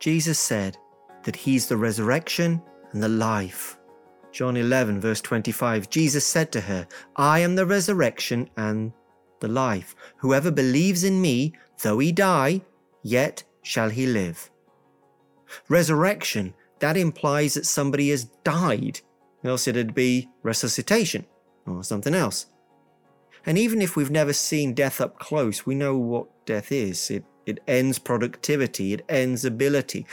Jesus said that he's the resurrection and the life. John 11, verse 25, Jesus said to her, I am the resurrection and the life. Whoever believes in me, though he die, yet shall he live. Resurrection, that implies that somebody has died, else it'd be resuscitation or something else. And even if we've never seen death up close, we know what death is. It, it ends productivity, it ends ability,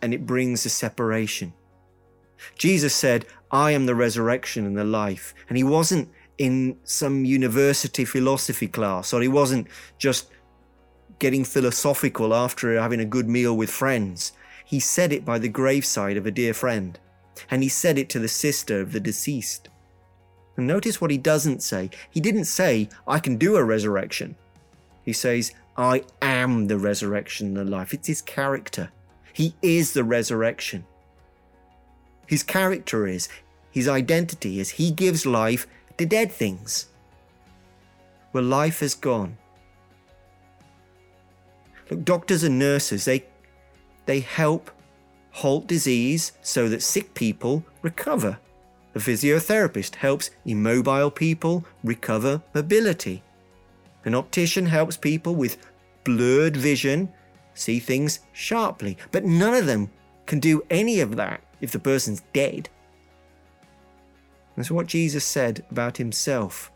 and it brings a separation. Jesus said, I am the resurrection and the life. And he wasn't in some university philosophy class, or he wasn't just getting philosophical after having a good meal with friends. He said it by the graveside of a dear friend, and he said it to the sister of the deceased. And notice what he doesn't say. He didn't say, I can do a resurrection. He says, I am the resurrection and the life. It's his character. He is the resurrection. His character is, his identity is, he gives life to dead things. Where life has gone. Look, doctors and nurses, they, they help halt disease so that sick people recover. A physiotherapist helps immobile people recover mobility. An optician helps people with blurred vision see things sharply. But none of them can do any of that if the person's dead. That's what Jesus said about himself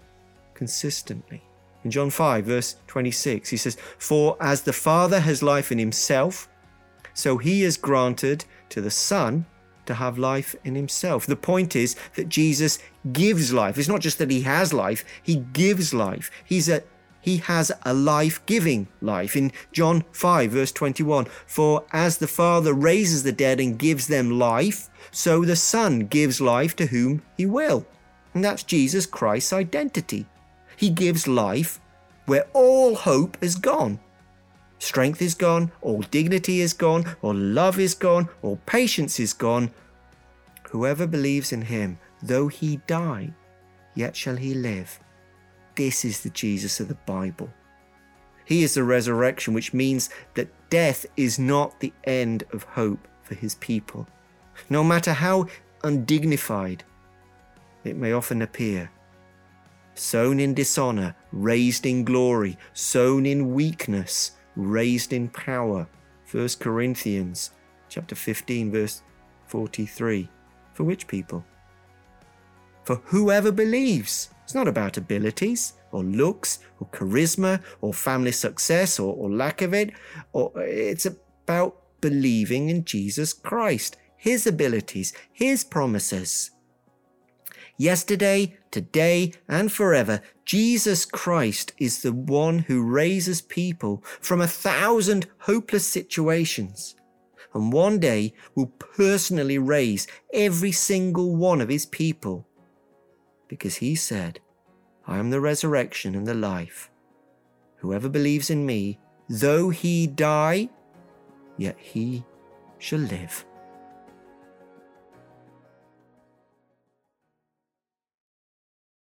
consistently. In John 5, verse 26, he says, For as the Father has life in himself, so he has granted to the Son to have life in himself. The point is that Jesus gives life. It's not just that he has life, he gives life. He's a he has a life giving life. In John 5, verse 21, for as the Father raises the dead and gives them life, so the Son gives life to whom he will. And that's Jesus Christ's identity. He gives life where all hope is gone. Strength is gone, all dignity is gone, all love is gone, all patience is gone. Whoever believes in him, though he die, yet shall he live. This is the Jesus of the Bible. He is the resurrection, which means that death is not the end of hope for his people. No matter how undignified it may often appear. Sown in dishonor, raised in glory, sown in weakness, raised in power. 1 Corinthians chapter 15 verse 43. For which people? For whoever believes. It's not about abilities or looks or charisma or family success or, or lack of it. Or it's about believing in Jesus Christ, his abilities, his promises. Yesterday, today, and forever, Jesus Christ is the one who raises people from a thousand hopeless situations. And one day will personally raise every single one of his people because he said, I am the resurrection and the life. Whoever believes in me, though he die, yet he shall live.